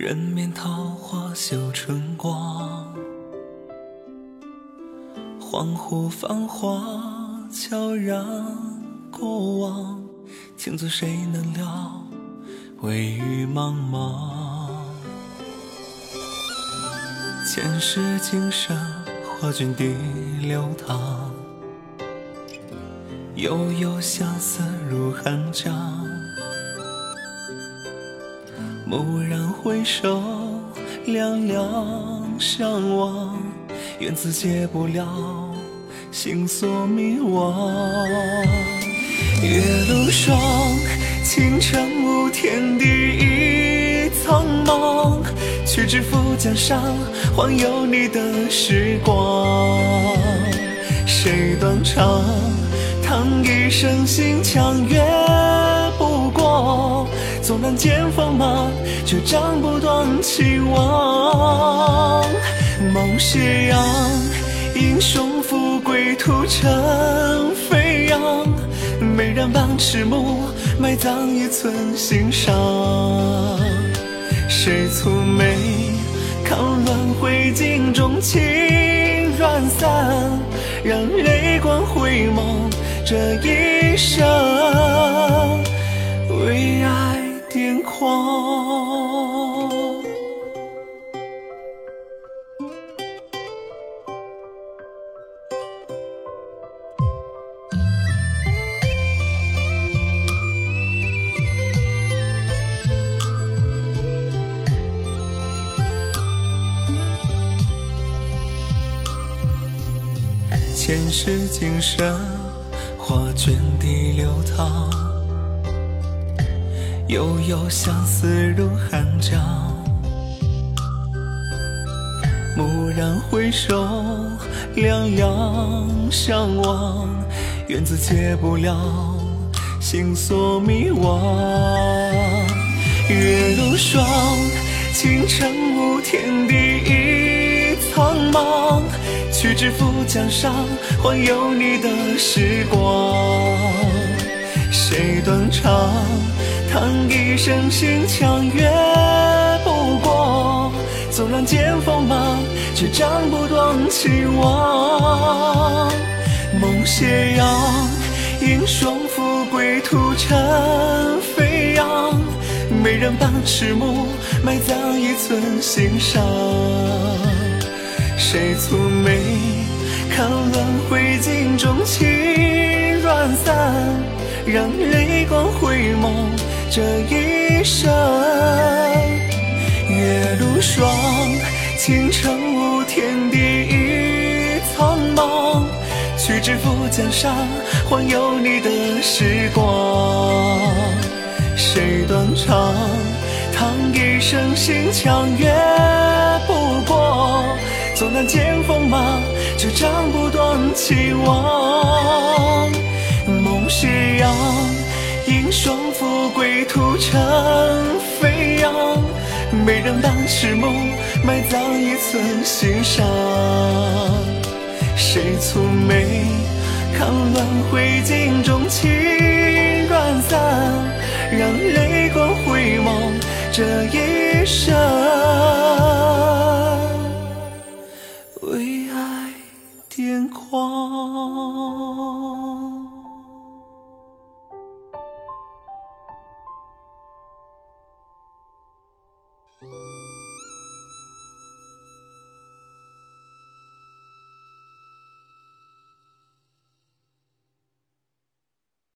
人面桃花绣春光，恍惚繁华悄然过往，情字谁能了？微雨茫茫。前世今生，画卷地流淌，悠悠相思入寒江。蓦然回首，两两相望，缘字解不了，心锁迷惘。月如霜，倾城无天地已苍茫。去知府江上，还有你的时光。谁断肠？叹一声心墙月。纵然见锋芒，却斩不断期望。梦斜阳，英雄富贵屠成飞扬。美人把迟暮，埋葬一寸心伤。谁蹙眉，看轮回镜中情乱散，让泪光回眸这一生，为眼眶。前世今生，画卷地流淌。悠悠相思入寒江，蓦然回首，两两相望，缘字解不了，心锁迷惘。月如霜，倾城无天地已苍茫，去知府江上，换有你的时光。谁断肠？叹一声心墙越不过，纵然见锋芒，却斩不断期望。梦斜阳，英雄富贵屠成飞扬。美人把迟暮，埋葬一寸心伤。谁蹙眉，看轮回镜中情乱散，让泪光回眸。这一生，月如霜，倾城无天地已苍茫。去知府江上，换有你的时光。谁断肠？叹一声心墙月不过。纵然见锋芒，却斩不断期望。梦斜阳，英雄。富贵屠成飞扬，美人当迟暮，埋葬一寸心伤。谁蹙眉，看轮回镜中情断散，让泪